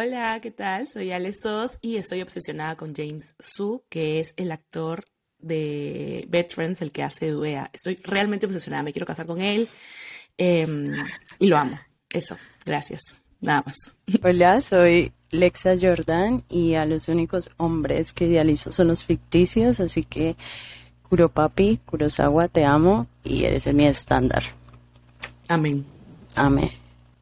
Hola, ¿qué tal? Soy Ale Sos y estoy obsesionada con James Su, que es el actor de Veterans, el que hace Duea. Estoy realmente obsesionada, me quiero casar con él em, y lo amo. Eso, gracias. Nada más. Hola, soy Lexa Jordan y a los únicos hombres que idealizo son los ficticios, así que Kuropapi, Kurosawa, te amo y eres mi estándar. Amén. Amén.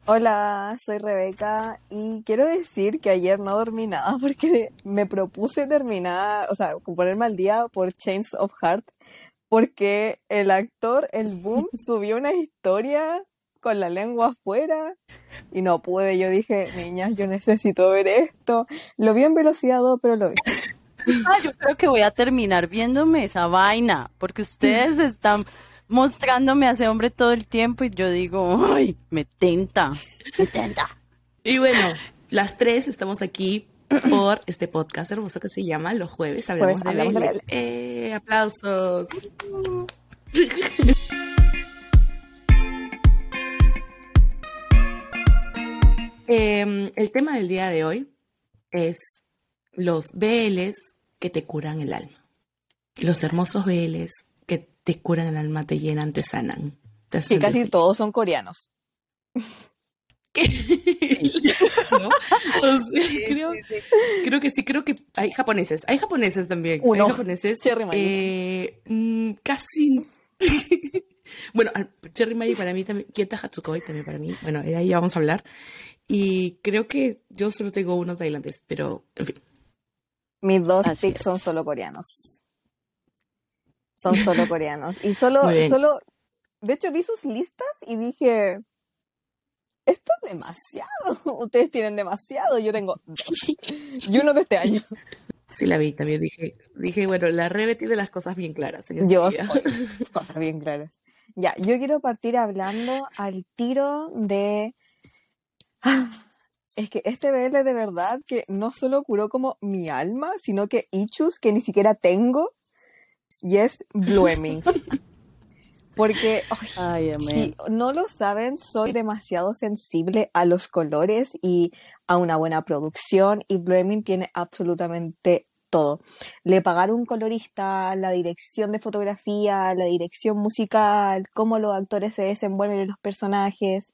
Hola, soy Rebeca y quiero decir que ayer no dormí nada porque me propuse terminar, o sea, ponerme al día por Chains of Heart porque el actor, el Boom, subió una historia con la lengua afuera y no pude. Yo dije, niñas, yo necesito ver esto. Lo vi en velocidad pero lo vi. Ah, yo creo que voy a terminar viéndome esa vaina porque ustedes están mostrándome a ese hombre todo el tiempo y yo digo, ay, me tenta, me tenta. Y bueno, las tres estamos aquí por este podcast hermoso que se llama Los Jueves Hablamos, de, hablamos Eh, aplausos. Em, el tema del día de hoy es los BLs que te curan el alma. Los hermosos BLs te curan el alma, te llenan, te sanan. y casi todos son coreanos. ¿Qué? creo, que sí, creo que hay japoneses. Hay japoneses también. Uno. Hay japoneses. Eh, mm, casi. bueno, Cherry Magic para mí también. Kieta Hatsukoi también para mí. Bueno, de ahí vamos a hablar. Y creo que yo solo tengo uno tailandés, pero en fin. Mis dos picks son solo coreanos. Son solo coreanos. Y solo, solo, de hecho vi sus listas y dije, esto es demasiado. Ustedes tienen demasiado, yo tengo dos. Y uno de este año. Sí, la vi, también dije, dije, bueno, la Rebe tiene las cosas bien claras. Yo cosas bien claras. Ya, yo quiero partir hablando al tiro de... Es que este BL de verdad que no solo curó como mi alma, sino que Ichus que ni siquiera tengo, y es Blooming. Porque si no lo saben, soy demasiado sensible a los colores y a una buena producción y Blooming tiene absolutamente todo. Le pagaron un colorista, la dirección de fotografía, la dirección musical, cómo los actores se desenvuelven en los personajes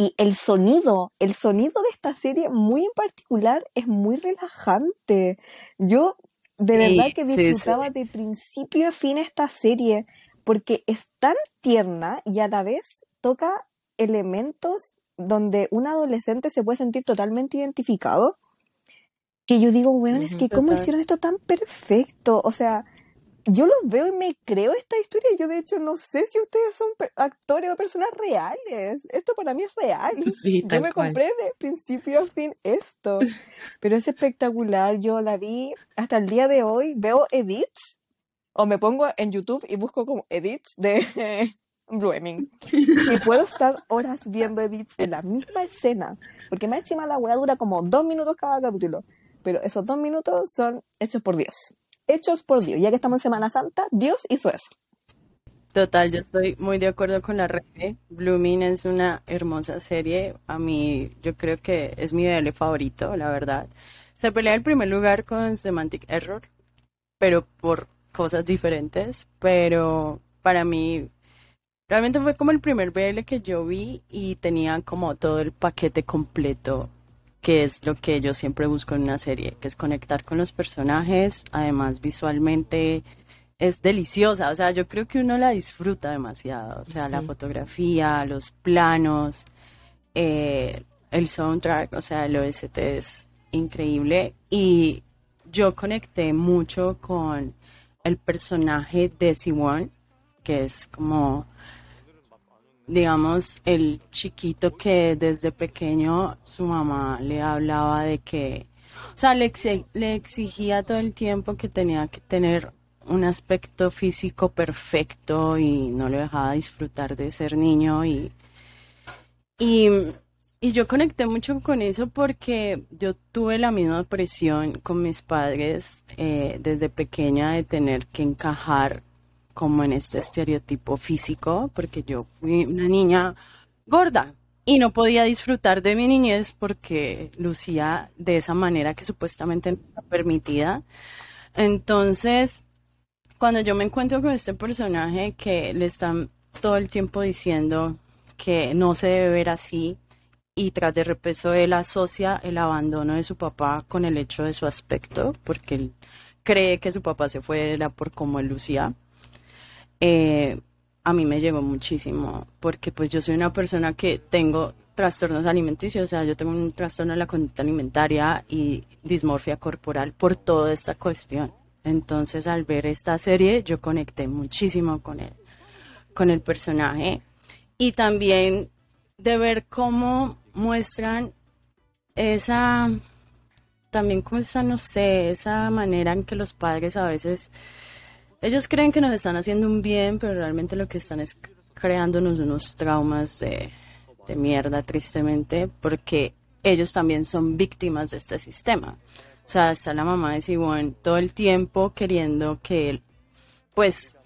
y el sonido, el sonido de esta serie muy en particular es muy relajante. Yo de verdad que disfrutaba de principio a fin esta serie porque es tan tierna y a la vez toca elementos donde un adolescente se puede sentir totalmente identificado. Que yo digo, bueno, es que cómo hicieron esto tan perfecto. O sea, yo los veo y me creo esta historia. Yo, de hecho, no sé si ustedes son actores o personas reales. Esto para mí es real. yo me compré de principio a fin esto. Pero es espectacular. Yo la vi hasta el día de hoy. Veo edits o me pongo en YouTube y busco como edits de Blooming. Y puedo estar horas viendo edits de la misma escena. Porque más encima la weá dura como dos minutos cada capítulo. Pero esos dos minutos son hechos por Dios hechos por Dios. Ya que estamos en Semana Santa, Dios hizo eso. Total, yo estoy muy de acuerdo con la red. Blooming es una hermosa serie. A mí, yo creo que es mi BL favorito, la verdad. Se pelea el primer lugar con Semantic Error, pero por cosas diferentes. Pero para mí, realmente fue como el primer BL que yo vi y tenía como todo el paquete completo que es lo que yo siempre busco en una serie, que es conectar con los personajes, además visualmente es deliciosa, o sea, yo creo que uno la disfruta demasiado, o sea, la fotografía, los planos, eh, el soundtrack, o sea, el OST es increíble y yo conecté mucho con el personaje de Siwon, que es como digamos, el chiquito que desde pequeño su mamá le hablaba de que, o sea, le, le exigía todo el tiempo que tenía que tener un aspecto físico perfecto y no le dejaba disfrutar de ser niño y, y, y yo conecté mucho con eso porque yo tuve la misma presión con mis padres eh, desde pequeña de tener que encajar como en este estereotipo físico, porque yo fui una niña gorda, y no podía disfrutar de mi niñez porque lucía de esa manera que supuestamente no está permitida. Entonces, cuando yo me encuentro con este personaje que le están todo el tiempo diciendo que no se debe ver así y tras de repeso él asocia el abandono de su papá con el hecho de su aspecto porque él cree que su papá se fue era por cómo él lucía. Eh, a mí me llegó muchísimo porque pues yo soy una persona que tengo trastornos alimenticios, o sea, yo tengo un trastorno de la conducta alimentaria y dismorfia corporal por toda esta cuestión. Entonces, al ver esta serie, yo conecté muchísimo con él, con el personaje y también de ver cómo muestran esa, también como esa, no sé, esa manera en que los padres a veces ellos creen que nos están haciendo un bien, pero realmente lo que están es creándonos unos traumas de, mierda, tristemente, porque ellos también son víctimas de este sistema. O sea, está la mamá de Simón todo el tiempo queriendo que él, pues,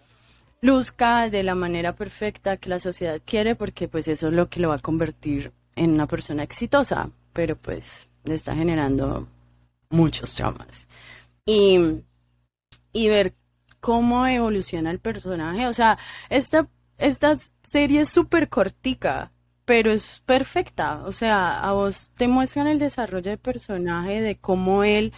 luzca de la manera perfecta que la sociedad quiere, porque pues eso es lo que lo va a convertir en una persona exitosa, pero pues le está generando muchos traumas. Y, y ver cómo evoluciona el personaje. O sea, esta, esta serie es súper cortica, pero es perfecta. O sea, a vos te muestran el desarrollo del personaje, de cómo él,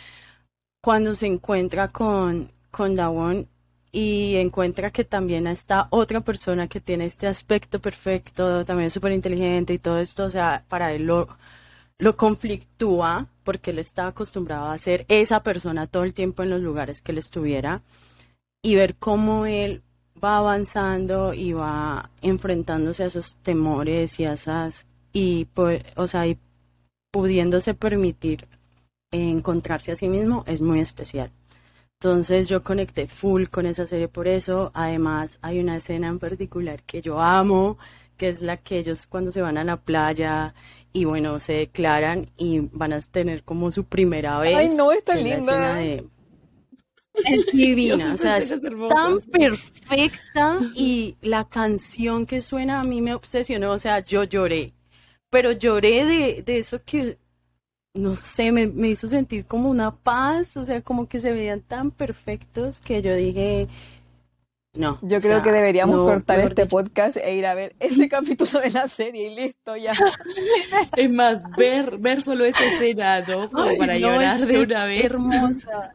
cuando se encuentra con, con Dawon y encuentra que también está otra persona que tiene este aspecto perfecto, también súper inteligente y todo esto, o sea, para él lo, lo conflictúa porque él está acostumbrado a ser esa persona todo el tiempo en los lugares que él estuviera y ver cómo él va avanzando y va enfrentándose a esos temores y a esas y o sea, y pudiéndose permitir encontrarse a sí mismo es muy especial. Entonces yo conecté full con esa serie por eso. Además hay una escena en particular que yo amo, que es la que ellos cuando se van a la playa y bueno, se declaran y van a tener como su primera vez. Ay, no, está linda. Es divina, o sea, es tan perfecta y la canción que suena a mí me obsesionó, o sea, yo lloré, pero lloré de, de eso que, no sé, me, me, hizo sentir como una paz, o sea, como que se veían tan perfectos que yo dije, no. Yo creo que deberíamos cortar este podcast e ir a ver ese capítulo de la serie y listo, ya. Es más, ver, ver solo esa escena, ¿no? Como para llorar de una vez. Hermosa.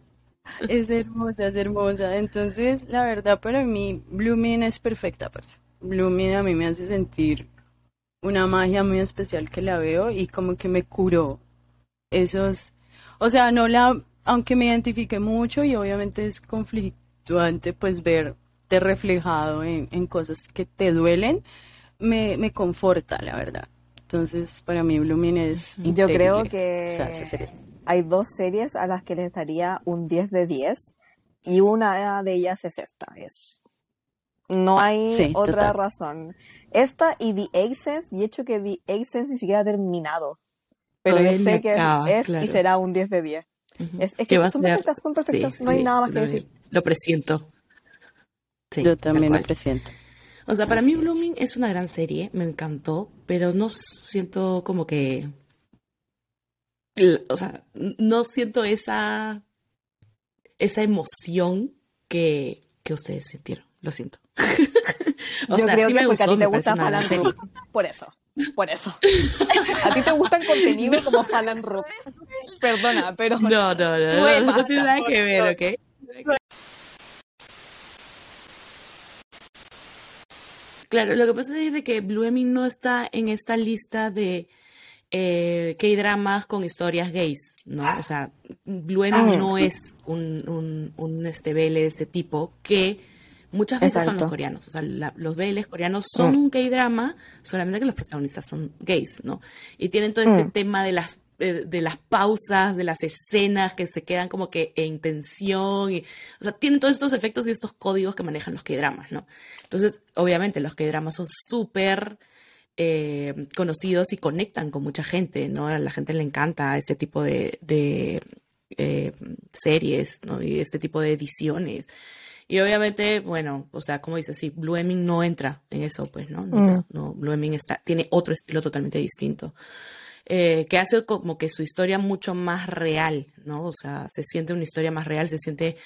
Es hermosa, es hermosa. Entonces, la verdad, para mí, Blooming es perfecta, pues. Blooming a mí me hace sentir una magia muy especial que la veo y como que me curó esos. O sea, no la. Aunque me identifique mucho y obviamente es conflictuante, pues verte reflejado en, en cosas que te duelen, me, me conforta, la verdad. Entonces, para mí, Blooming es. Yo creo que hay dos series a las que les daría un 10 de 10 y una de ellas es esta. Es, no hay otra razón. Esta y The Access, y hecho que The Access ni siquiera ha terminado. Pero yo sé que es y será un 10 de 10. Es, que son perfectas, son perfectas, no hay nada más que decir. Lo presiento. yo también lo presiento. O sea, para mí Blooming es una gran serie, me encantó, pero no siento como que o sea, no siento esa, esa emoción que, que ustedes sintieron. Lo siento. o Yo sea, creo sí que me porque a ti te gusta. Por eso. Por eso. a ti te gusta el contenido como Falan Rook. Perdona, pero. No, no, no. No, tiene nada que ver, ¿ok? Claro, lo que pasa es de que Blue no está en esta lista de eh, que hay dramas con historias gays, ¿no? O sea, Blue ah. no es un, un, un este de este tipo que muchas veces son los coreanos. O sea, los BLs coreanos son mm. un gay drama, solamente que los protagonistas son gays, ¿no? Y tienen todo este mm. tema de las de, las pausas, de las escenas que se quedan como que en tensión, y, o sea, tienen todos estos efectos y estos códigos que manejan los K-dramas, ¿no? Entonces, obviamente, los K-dramas son súper eh, conocidos y conectan con mucha gente, ¿no? A la gente le encanta este tipo de, eh, series, ¿no? Y este tipo de ediciones. Y obviamente, bueno, o sea, como dices, sí, Blue no entra en eso, pues, ¿no? Mm. no Blue está, tiene otro estilo totalmente distinto. Eh, que hace como que su historia mucho más real, ¿no? O sea, se siente una historia más real, se siente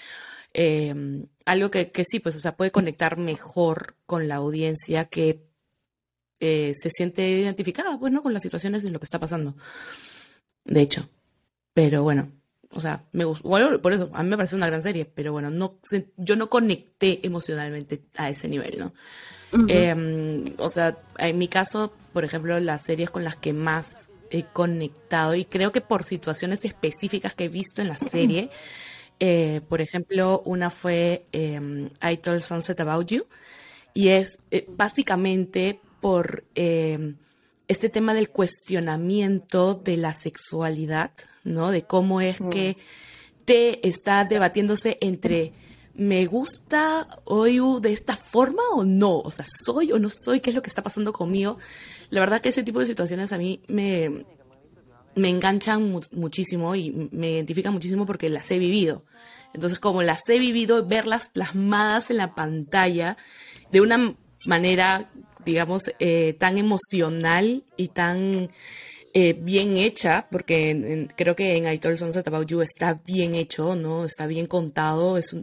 em, algo que, que, sí, pues, o sea, puede conectar mejor con la audiencia que eh, se siente identificada, pues, ¿no? Con las situaciones y lo que está pasando. De hecho. Pero bueno, o sea, me gustó, bueno, por eso, a mí me parece una gran serie, pero bueno, no, yo no conecté emocionalmente a ese nivel, ¿no? Em, o sea, en mi caso, por ejemplo, las series con las que más conectado, y creo que por situaciones específicas que he visto en la serie, eh, por ejemplo, una fue em, I Told Sunset About You, y es eh, básicamente por em, este tema del cuestionamiento de la sexualidad, ¿no? De cómo es mm. que te está debatiéndose entre me gusta hoy de esta forma o no, o sea, soy o no soy, qué es lo que está pasando conmigo. La verdad que ese tipo de situaciones a mí me, me enganchan muchísimo y me identifican muchísimo porque las he vivido. Entonces, como las he vivido, verlas plasmadas en la pantalla de una manera, digamos, eh, tan emocional y tan eh, bien hecha, porque creo que en I Told Sunset About You está bien hecho, ¿no? Está bien contado, es,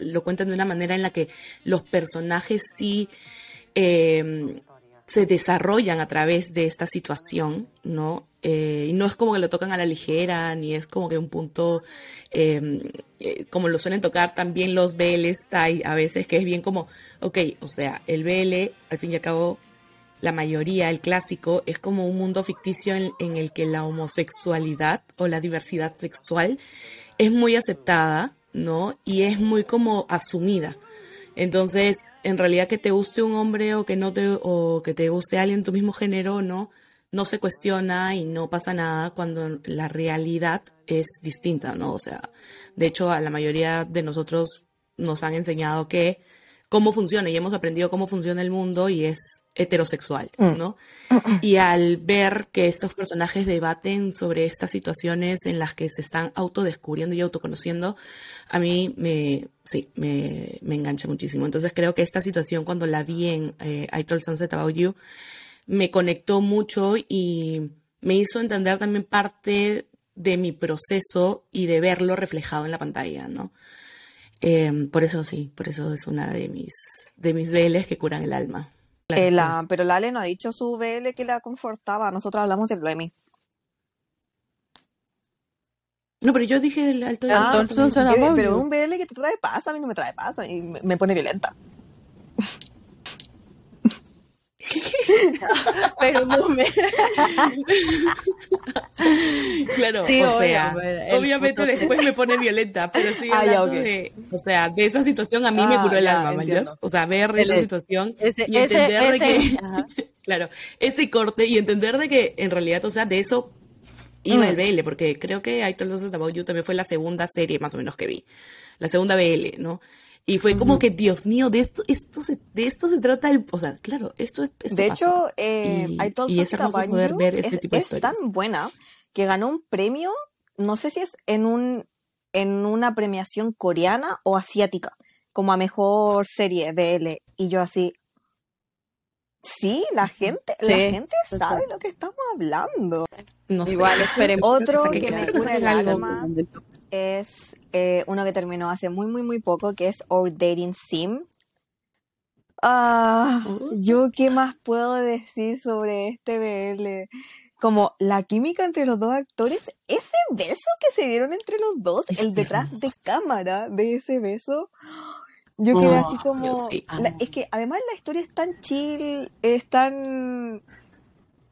lo cuentan de una manera en la que los personajes sí em, se desarrollan a través de esta situación, ¿no? Eh, y no es como que lo tocan a la ligera, ni es como que un punto, em, eh, como lo suelen tocar también los BLs, a veces que es bien como, ok, o sea, el BL, al fin y al cabo, la mayoría, el clásico, es como un mundo ficticio en, el que la homosexualidad o la diversidad sexual es muy aceptada, ¿no? Y es muy como asumida. Entonces, en realidad que te guste un hombre o que no te o que te guste alguien de tu mismo género, no no se cuestiona y no pasa nada cuando la realidad es distinta, ¿no? O sea, de hecho a la mayoría de nosotros nos han enseñado que cómo funciona y hemos aprendido cómo funciona el mundo y es heterosexual, mm. ¿no? Y al ver que estos personajes debaten sobre estas situaciones en las que se están autodescubriendo y autoconociendo, a mí me, sí, me, engancha muchísimo. Entonces creo que esta situación cuando la vi en eh, I Told Sunset About You, me conectó mucho y me hizo entender también parte de mi proceso y de verlo reflejado en la pantalla, ¿no? Em, por eso sí, por eso es una de mis, de mis veles que curan el alma. Eh, la, pero Lale no ha dicho su vele que la confortaba. Nosotros hablamos de Bluemy. No, pero yo dije el alto ah, pero un BL que te trae paz, a mí no me trae paz y me pone violenta. pero no me. claro, o sea, obviamente después me pone violenta, pero sí ah, hablando de, o sea, de esa situación a mí me ah, curó el alma, O sea, ver esa situación y entender de que, claro, ese corte y entender de que en realidad, o sea, de eso iba el mm. BL, porque creo que I Told Us About You también fue la segunda serie más o menos que vi, la segunda BL, ¿no? Y fue como que, Dios mío, de esto, esto se, de esto se trata el, o sea, claro, esto es. de hecho, eh, y, es hermoso poder ver este tipo de es tan buena que ganó un premio, no sé si es en un, en una premiación coreana o asiática, como a mejor serie BL. Y yo así, sí, la gente, la gente sabe lo que estamos hablando. No Igual esperemos. Otro que, me cura el alma es eh, uno que terminó hace muy, muy, muy poco, que es Our Dating Sim. Ah, yo qué más puedo decir sobre este BL. Como la química entre los dos actores, ese beso que se dieron entre los dos, el detrás de cámara de ese beso, yo quedé así como... es que además la historia es tan chill, es tan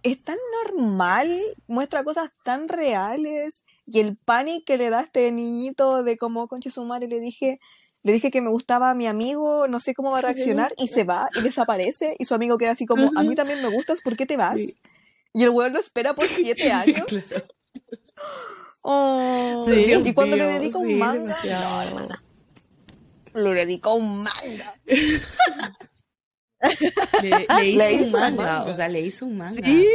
es tan normal, muestra cosas tan reales. Y el pánico que le da a este niñito de cómo conche su madre le dije, le dije que me gustaba a mi amigo, no sé cómo va a reaccionar, y se va y desaparece. Y su amigo queda así como, a mí también me gustas, ¿por qué te vas? Y el weón lo espera por siete años. Oh, y cuando le dedico un manga, no, le dedico un manga. Le, hizo un manga, o sea, le hizo un manga. Sí,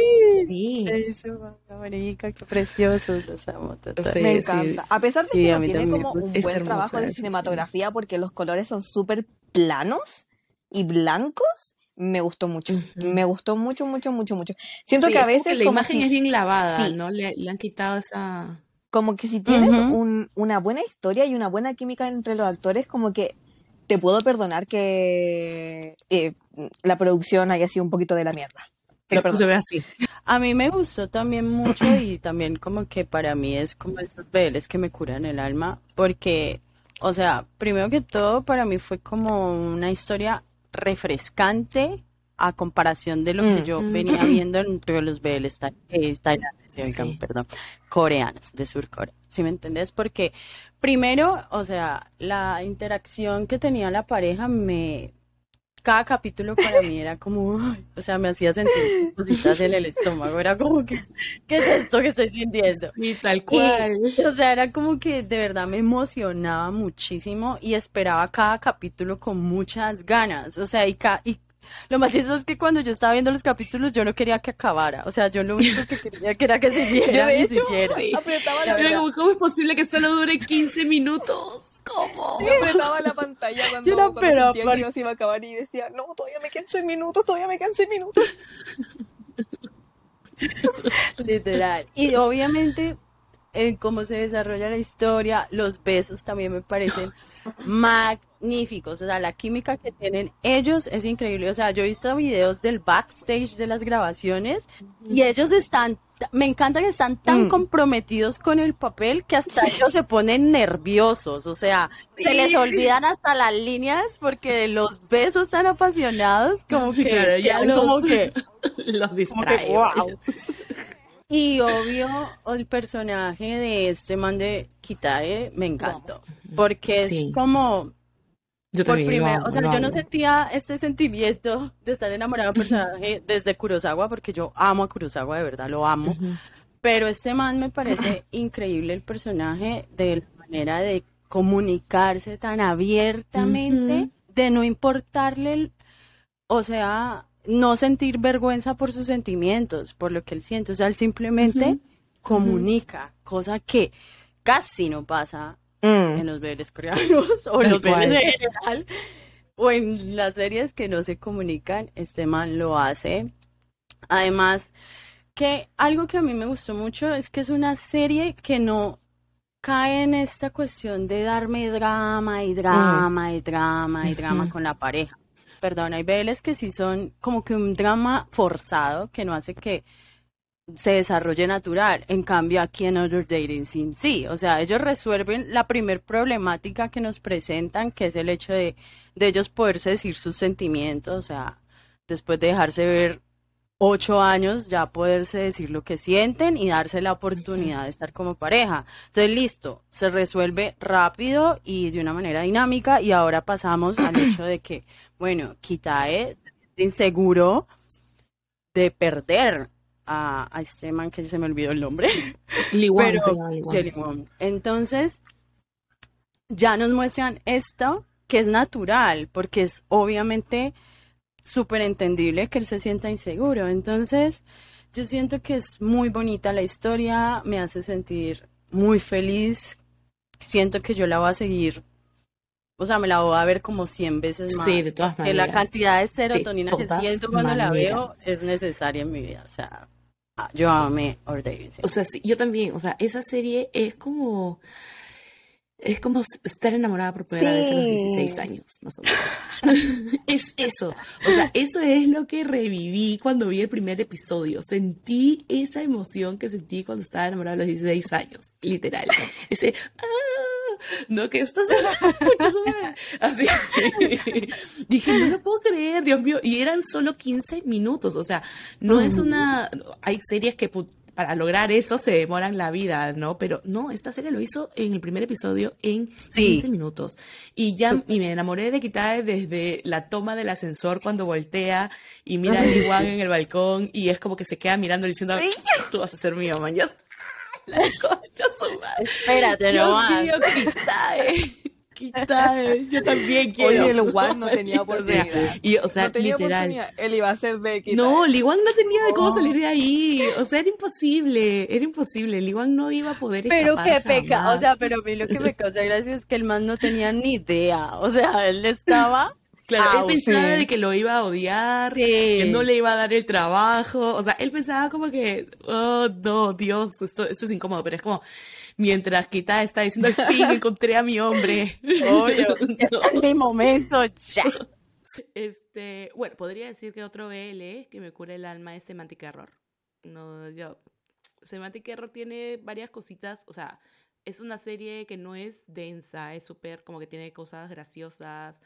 sí. le hizo un manga, marica, qué precioso, los amo Me encanta. A pesar de que no tiene como un buen trabajo de cinematografía porque los colores son súper planos y blancos, me gustó mucho. Me gustó mucho, mucho, mucho, mucho. Siento que a veces. la imagen es bien lavada, ¿no? Le, han quitado esa. Como que si tienes una buena historia y una buena química entre los actores, como que te puedo perdonar que eh, la producción haya sido un poquito de la mierda. Pero se ve así. A mí me gustó también mucho y también como que para mí es como esos veles que me curan el alma, porque, o sea, primero que todo para mí fue como una historia refrescante a comparación de lo que mm. yo venía viendo entre los BLs eh, perdón, coreanos de Sur Corea. ¿Sí me entendés? Porque primero, o sea, la interacción que tenía la pareja me cada capítulo para mí era como, o sea, me hacía sentir cositas en el estómago, era como que, ¿qué es esto que estoy sintiendo? Y tal cual. o sea, era como que de verdad me emocionaba muchísimo y esperaba cada capítulo con muchas ganas, o sea, y, y lo más chistoso es que cuando yo estaba viendo los capítulos yo no quería que acabara. O sea, yo lo único que quería que era que siguiera. Yo de hecho, apretaba la ¿Cómo es posible que solo dure 15 minutos? ¿Cómo? Yo apretaba la pantalla cuando, yo cuando sentía que se iba a acabar y decía, no, todavía me quedan 6 minutos, todavía me quedan 6 minutos. Literal. Y obviamente en cómo se desarrolla la historia, los besos también me parecen magníficos, o sea, la química que tienen ellos es increíble, o sea, yo he visto videos del backstage de las grabaciones y ellos están, me encanta que están tan mm. comprometidos con el papel que hasta ellos se ponen nerviosos, o sea, se les olvidan hasta las líneas porque los besos tan apasionados como que ya como que los distrae. Y obvio, el personaje de este man de Kitae me encantó. Porque es como. Yo por primera, o sea, yo no sentía este sentimiento de estar enamorado de un personaje desde Kurosawa, porque yo amo a Kurosawa, de verdad, lo amo. Pero este man me parece increíble el personaje de la manera de comunicarse tan abiertamente, de no importarle, o sea, no sentir vergüenza por sus sentimientos, por lo que él siente. O sea, él simplemente comunica, cosa que casi no pasa mm. en los bebés coreanos o en los bebés en general. O en las series que no se comunican, este man lo hace. Además, que algo que a mí me gustó mucho es que es una serie que no cae en esta cuestión de darme drama y drama y drama y drama con la pareja perdón, hay BLs que sí son como que un drama forzado que no hace que se desarrolle natural. En cambio, aquí en Other Dating Sim sí, o sea, ellos resuelven la primer problemática que nos presentan, que es el hecho de, de ellos poderse decir sus sentimientos, o sea, después de dejarse ver ocho años, ya poderse decir lo que sienten y darse la oportunidad de estar como pareja. Entonces, listo, se resuelve rápido y de una manera dinámica y ahora pasamos al hecho de que bueno, Kitae se inseguro de perder a, este man que se me olvidó el nombre. Entonces, ya nos muestran esto que es natural, porque es obviamente súper entendible que él se sienta inseguro. Entonces, yo siento que es muy bonita la historia, me hace sentir muy feliz, siento que yo la voy a seguir o sea, me la voy a ver como 100 veces más. Sí, de todas maneras. Que la cantidad de serotonina que siento cuando la veo es necesaria en mi vida. O sea, yo amé Ordained. O sea, sí, yo también. O sea, esa serie es como... Es como estar enamorada por primera vez a los 16 años, más o menos. es eso. O sea, eso es lo que reviví cuando vi el primer episodio. Sentí esa emoción que sentí cuando estaba enamorada a los 16 años, literal. Ese, no, que esto se Así. Dije, no lo puedo creer, Dios mío. Y eran solo 15 minutos. O sea, no es una. Hay series que para lograr eso se demoran la vida, ¿no? Pero no, esta serie lo hizo en el primer episodio en 15 minutos. Y ya y me enamoré de quitar desde la toma del ascensor cuando voltea y mira a Iguan en el balcón y es como que se queda mirando diciendo, tú vas a ser mío, man. La concha su madre. Espérate, no más. Kita, yo también quiero. Oye, el Juan no tenía oportunidad. y, o sea, literal. Él iba a ser de Kita. No, Liwan no tenía de cómo salir de ahí. O sea, era imposible, era imposible. Liwan no iba a poder Pero qué peca, o sea, pero a mí lo que me causa gracia es que el man no tenía ni idea. O sea, él estaba Claro, él pensaba de que lo iba a odiar, que no le iba a dar el trabajo. O sea, él pensaba como que, oh, no, Dios, esto, esto es incómodo, pero es como, mientras Kita está diciendo, al fin encontré a mi hombre. Obvio, no. mi momento, ya. Este, bueno, podría decir que otro BL que me cura el alma es Semantic Error. No, yo, Semantic Error tiene varias cositas, o sea, es una serie que no es densa, es súper como que tiene cosas graciosas,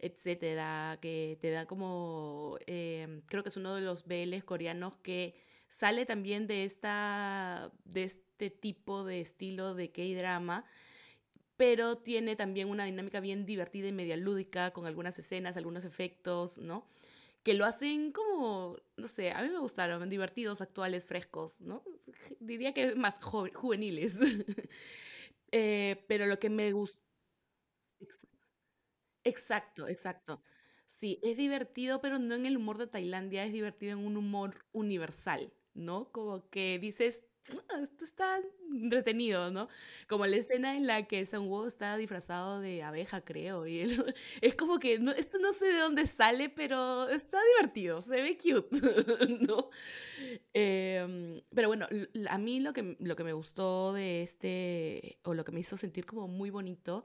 etcétera, que te da como, eh, creo que es uno de los BLs coreanos que sale también de, esta, de este tipo de estilo de K-drama, pero tiene también una dinámica bien divertida y media lúdica, con algunas escenas, algunos efectos, ¿no? Que lo hacen como, no sé, a mí me gustaron, divertidos, actuales, frescos, ¿no? Diría que más juveniles. Eh, pero lo que me gusta... Exacto, exacto. Sí, es divertido, pero no en el humor de Tailandia, es divertido en un humor universal, ¿no? Como que dices, ah, esto está entretenido, ¿no? Como la escena en la que Sang-woo está disfrazado de abeja, creo, y es como que, no, esto no sé de dónde sale, pero está divertido, se ve cute, ¿no? Em, pero bueno, a mí lo que, lo que me gustó de este, o lo que me hizo sentir como muy bonito,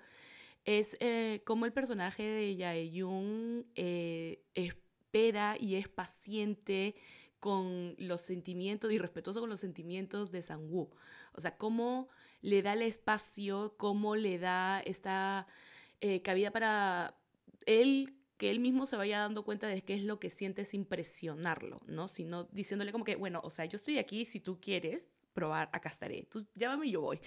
es eh, como el personaje de Jae-yoon eh, espera y es paciente con los sentimientos y respetuoso con los sentimientos de Sang-woo. O sea, cómo le da el espacio, cómo le da esta eh, cabida para él que él mismo se vaya dando cuenta de qué es lo que siente sin presionarlo, ¿no? Sino diciéndole como que, bueno, o sea, yo estoy aquí si tú quieres, probar, acá estaré. Tú llámame y yo voy.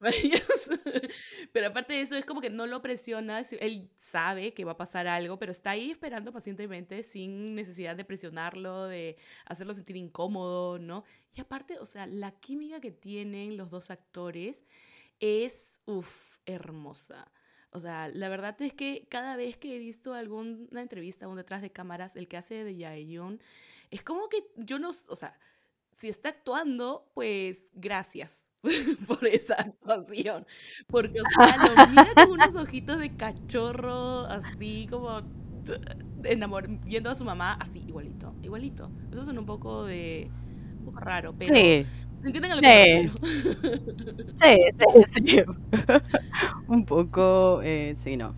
pero aparte de eso, es como que no lo presionas, él sabe que va a pasar algo, pero está ahí esperando pacientemente sin necesidad de presionarlo, de hacerlo sentir incómodo, ¿no? Y aparte, o sea, la química que tienen los dos actores es, uff, hermosa. O sea, la verdad es que cada vez que he visto alguna entrevista o detrás de cámaras, el que hace de Yaeyun, es como que yo no, o sea, si está actuando, pues gracias por esa actuación. Porque, o sea, lo mira con unos ojitos de cachorro, así como enamor viendo a su mamá, así, igualito, igualito. Eso es un poco de. un poco raro, pero. Sí. ¿Entienden a lo que Sí, sí, sí. un poco, eh, sí, no.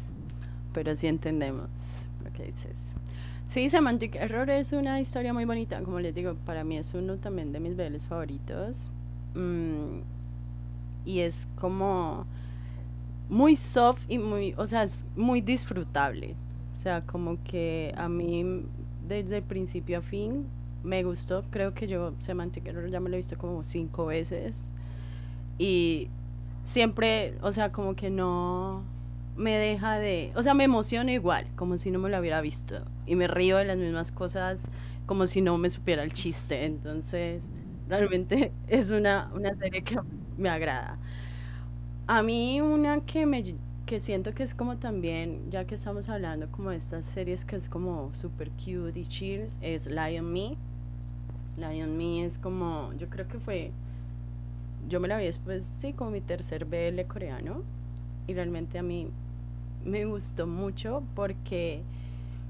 Pero sí entendemos lo que dices. Sí, Semantic Error es una historia muy bonita, como les digo, para mí es uno también de mis BLs favoritos. Mm, y es como muy soft y muy, o sea, es muy disfrutable. O sea, como que a mí desde principio a fin me gustó. Creo que yo Semantic Error ya me lo he visto como cinco veces. Y siempre, o sea, como que no me deja de, o sea, me emociona igual, como si no me lo hubiera visto. Y me río de las mismas cosas como si no me supiera el chiste. Entonces, realmente es una, una serie que me agrada. A mí una que me que siento que es como también, ya que estamos hablando como de estas series que es como super cute y cheers, es Lion Me. Lion Me es como, yo creo que fue, yo me la vi después, sí, como mi tercer BL coreano. Y realmente a mí me gustó mucho porque,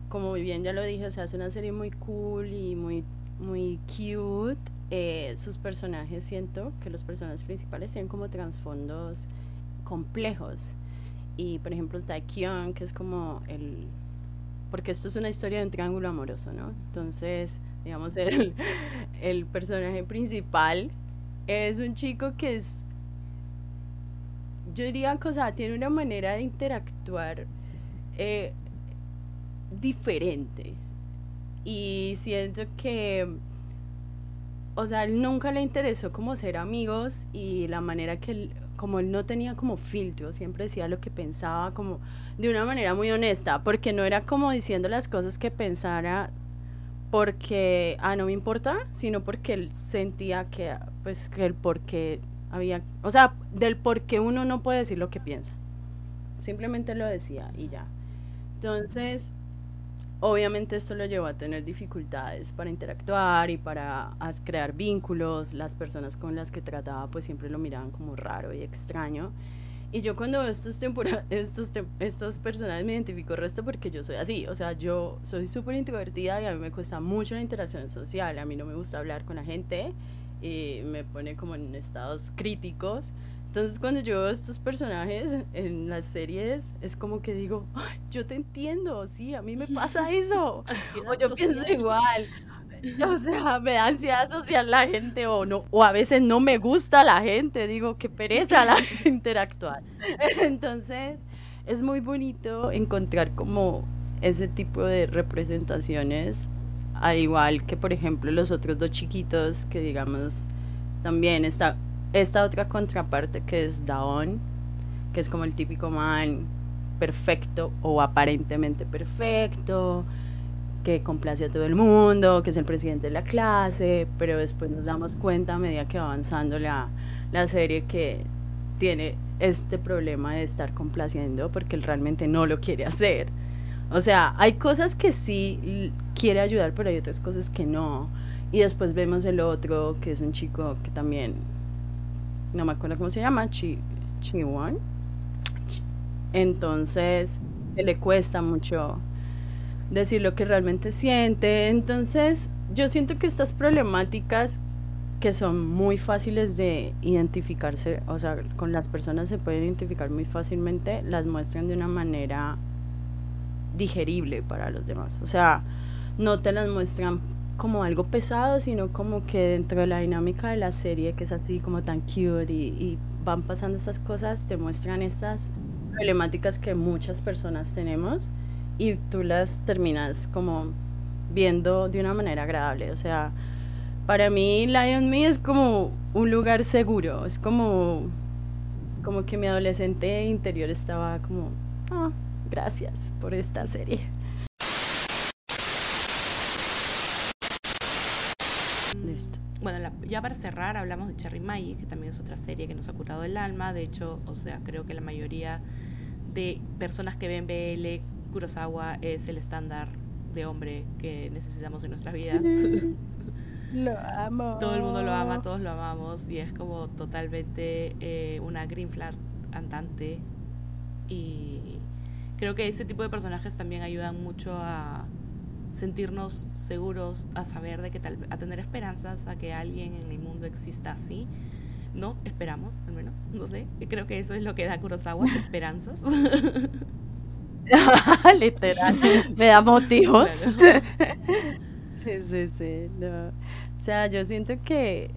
como bien ya lo dije, o sea, es una serie muy cool y muy, muy cute. Eh, sus personajes siento que los personajes principales tienen como trasfondos complejos. Y por ejemplo, Taekyon, que es como el. Porque esto es una historia de un triángulo amoroso, ¿no? Entonces, digamos, el, el personaje principal es un chico que es yo diría que, o sea, tiene una manera de interactuar eh, diferente. Y siento que, o sea, él nunca le interesó como ser amigos y la manera que él, como él no tenía como filtro, siempre decía lo que pensaba como de una manera muy honesta, porque no era como diciendo las cosas que pensara porque, ah, no me importa, sino porque él sentía que, pues, que el por qué había, o sea, del por qué uno no puede decir lo que piensa. simplemente lo decía y ya. Entonces, obviamente esto lo llevó a tener dificultades para interactuar y para crear vínculos. Las personas con las que trataba pues siempre lo miraban como raro y extraño. Y yo cuando veo estos, estos, estos personajes me identifico el resto porque yo soy así. O sea, yo soy súper introvertida y a mí me cuesta mucho la interacción social. A mí no me gusta hablar con la gente y me pone como en estados críticos. Entonces cuando yo veo estos personajes en las series es como que digo, yo te entiendo, sí, a mí me pasa eso. o yo pienso igual. O sea, me da ansiedad social la gente o no, o a veces no me gusta la gente, digo, qué pereza la interactuar. Entonces, es muy bonito encontrar como ese tipo de representaciones, al igual que por ejemplo los otros dos chiquitos que digamos también está esta otra contraparte que es Daon, que es como el típico man perfecto o aparentemente perfecto, que complace a todo el mundo, que es el presidente de la clase, pero después nos damos cuenta a medida que va avanzando la, la serie que tiene este problema de estar complaciendo porque él realmente no lo quiere hacer. O sea, hay cosas que sí quiere ayudar, pero hay otras cosas que no. Y después vemos el otro, que es un chico que también no me acuerdo cómo se llama, Chi, Chiwan. Entonces, le cuesta mucho decir lo que realmente siente. Entonces, yo siento que estas problemáticas que son muy fáciles de identificarse, o sea, con las personas se pueden identificar muy fácilmente, las muestran de una manera digerible para los demás. O sea, no te las muestran como algo pesado, sino como que dentro de la dinámica de la serie, que es así como tan cute y, van pasando estas cosas, te muestran estas problemáticas que muchas personas tenemos y tú las terminas como viendo de una manera agradable. O sea, para mí Lion Me es como un lugar seguro, es como, como que mi adolescente interior estaba como, ah, gracias por esta serie. Bueno, ya para cerrar hablamos de Cherry Magic, que también es otra serie que nos ha curado el alma. De hecho, o sea, creo que la mayoría de personas que ven BL, Kurosawa es el estándar de hombre que necesitamos en nuestras vidas. Lo amo. Todo el mundo lo ama, todos lo amamos y es como totalmente eh, una green flag andante y creo que ese tipo de personajes también ayudan mucho a sentirnos seguros, a saber de que tal, a tener esperanzas, a que alguien en el mundo exista así. No, esperamos, al menos, no sé. Creo que eso es lo que da Kurosawa, esperanzas. Literal, me da motivos. sí, sí, sí. O sea, yo siento que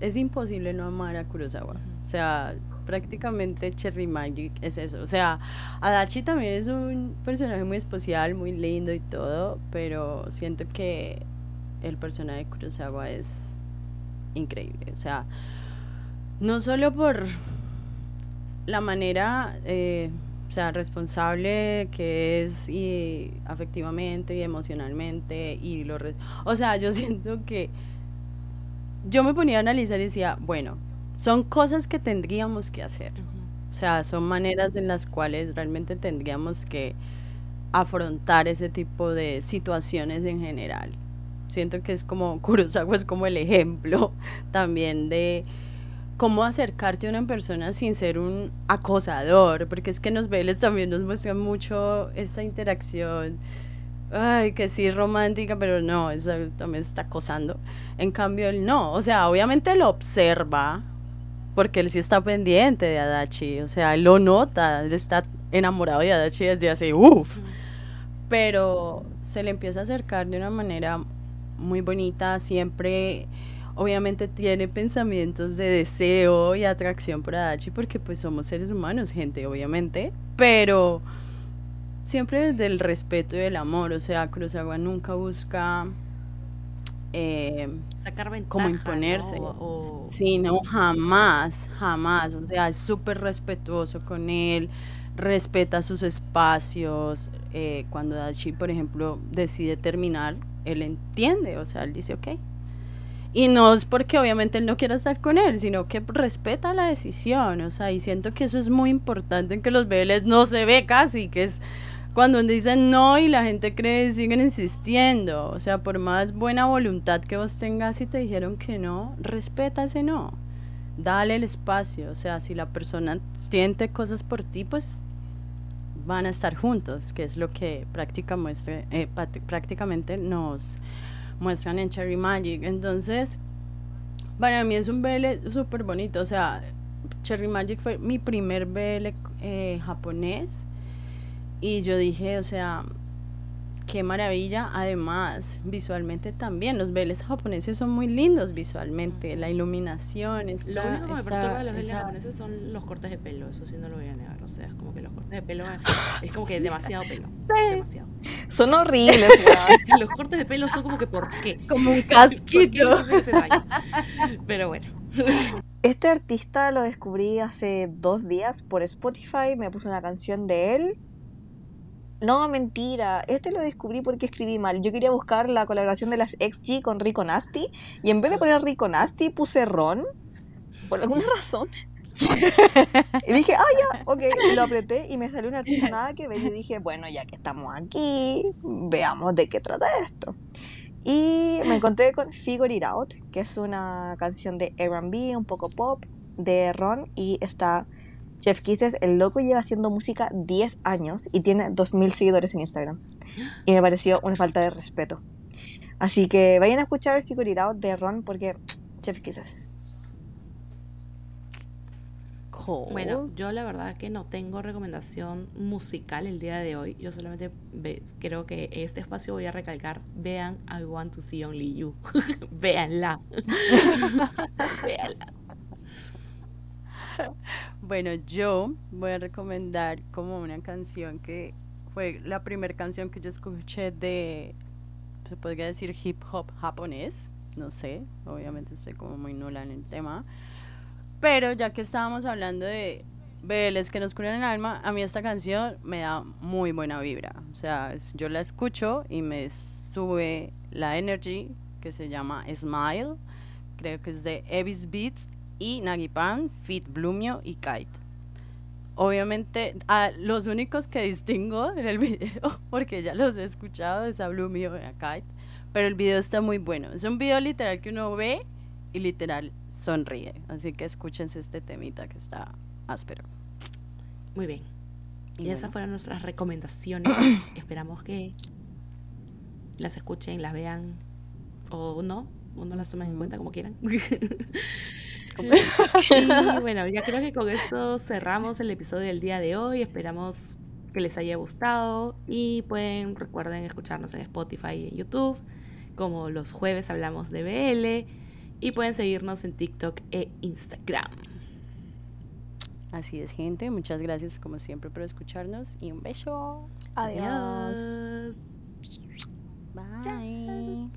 es imposible no amar a Kurosawa. O sea, prácticamente Cherry Magic es eso. O sea, Adachi también es un personaje muy especial, muy lindo y todo, pero siento que el personaje de Kurosawa es increíble. O sea, no solo por la manera, eh, o sea, responsable que es y afectivamente y emocionalmente y lo... o sea, yo siento que yo me ponía a analizar y decía, bueno, son cosas que tendríamos que hacer. O sea, son maneras en las cuales realmente tendríamos que afrontar ese tipo de situaciones en general. Siento que es como, Kurosawa es como el ejemplo también de cómo acercarte a una persona sin ser un acosador, porque es que nos veles también nos muestran mucho esa interacción, ay, que sí romántica, pero no, eso también está acosando. En cambio, él no, o sea, obviamente lo observa, porque él sí está pendiente de Adachi, o sea, él lo nota, él está enamorado de Adachi desde hace uff, pero se le empieza a acercar de una manera muy bonita, siempre obviamente tiene pensamientos de deseo y atracción por Adachi porque pues somos seres humanos, gente, obviamente, pero siempre desde el respeto y el amor, o sea, Kurosawa nunca busca eh, sacar ventaja, como imponerse. Sí, no, jamás, jamás. O sea, es súper respetuoso con él, respeta sus espacios. Eh, cuando Dachi, por ejemplo, decide terminar, él entiende, o sea, él dice, ok. Y no es porque obviamente él no quiera estar con él, sino que respeta la decisión. O sea, y siento que eso es muy importante en que los BLs no se ve casi, que es cuando dicen no y la gente cree, siguen insistiendo. O sea, por más buena voluntad que vos tengas y te dijeron que no, respeta ese no. Dale el espacio. O sea, si la persona siente cosas por ti, pues van a estar juntos, que es lo que prácticamente, eh, prácticamente nos muestran en Cherry Magic. Entonces, para mí es un BL súper bonito. O sea, Cherry Magic fue mi primer BL eh, japonés y yo dije, o sea, qué maravilla. Además, visualmente también, los veles japoneses son muy lindos visualmente, la iluminación. Está, lo único que me perturba de los veles japoneses son los cortes de pelo, eso sí no lo voy a negar. O sea, es como que los cortes de pelo es como que demasiado pelo. Demasiado. Son horribles, Los cortes de pelo son como que ¿por qué? Como un casquito. Pero bueno. Este artista lo descubrí hace dos días por Spotify, me puse una canción de él no, mentira. Este lo descubrí porque escribí mal. Yo quería buscar la colaboración de las XG con Rico Nasty y en vez de poner Rico Nasty puse Ron por alguna razón. y dije, ah, ya, ok. Y lo apreté y me salió una artista nada que ver y dije, bueno, ya que estamos aquí, veamos de qué trata esto. Y me encontré con Figure It Out, que es una canción de R&B, un poco pop, de Ron y está Chef Kisses, el loco lleva haciendo música 10 años y tiene 2.000 seguidores en Instagram. Y me pareció una falta de respeto. Así que vayan a escuchar el Out de Ron porque Chef Kisses. Bueno, yo la verdad que no tengo recomendación musical el día de hoy. Yo solamente creo que este espacio voy a recalcar. Vean I Want to See Only You. Véanla. Véanla. Bueno, yo voy a recomendar como una canción que fue la primera canción que yo escuché de, se podría decir hip hop japonés, no sé, obviamente estoy como muy nula en el tema, pero ya que estábamos hablando de BLs que nos curan el alma, a mí esta canción me da muy buena vibra, o sea, yo la escucho y me sube la energy que se llama Smile, creo que es de Evis Beats y Nagipan, Fit Blumio y Kite. Obviamente, a los únicos que distingo en el video, porque ya los he escuchado, es a Blumio y a Kite, pero el video está muy bueno. Es un video literal que uno ve y literal sonríe. Así que escúchense este temita que está áspero. Muy bien. Y, esas fueron nuestras recomendaciones. Esperamos que las escuchen, las vean o no, o no las tomen en cuenta como quieran. Y bueno, ya creo que con esto cerramos el episodio del día de hoy. Esperamos que les haya gustado y pueden, recuerden escucharnos en Spotify y en YouTube. Como los jueves hablamos de BL y pueden seguirnos en TikTok e Instagram. Así es, gente. Muchas gracias como siempre por escucharnos y un beso. Adiós. Bye.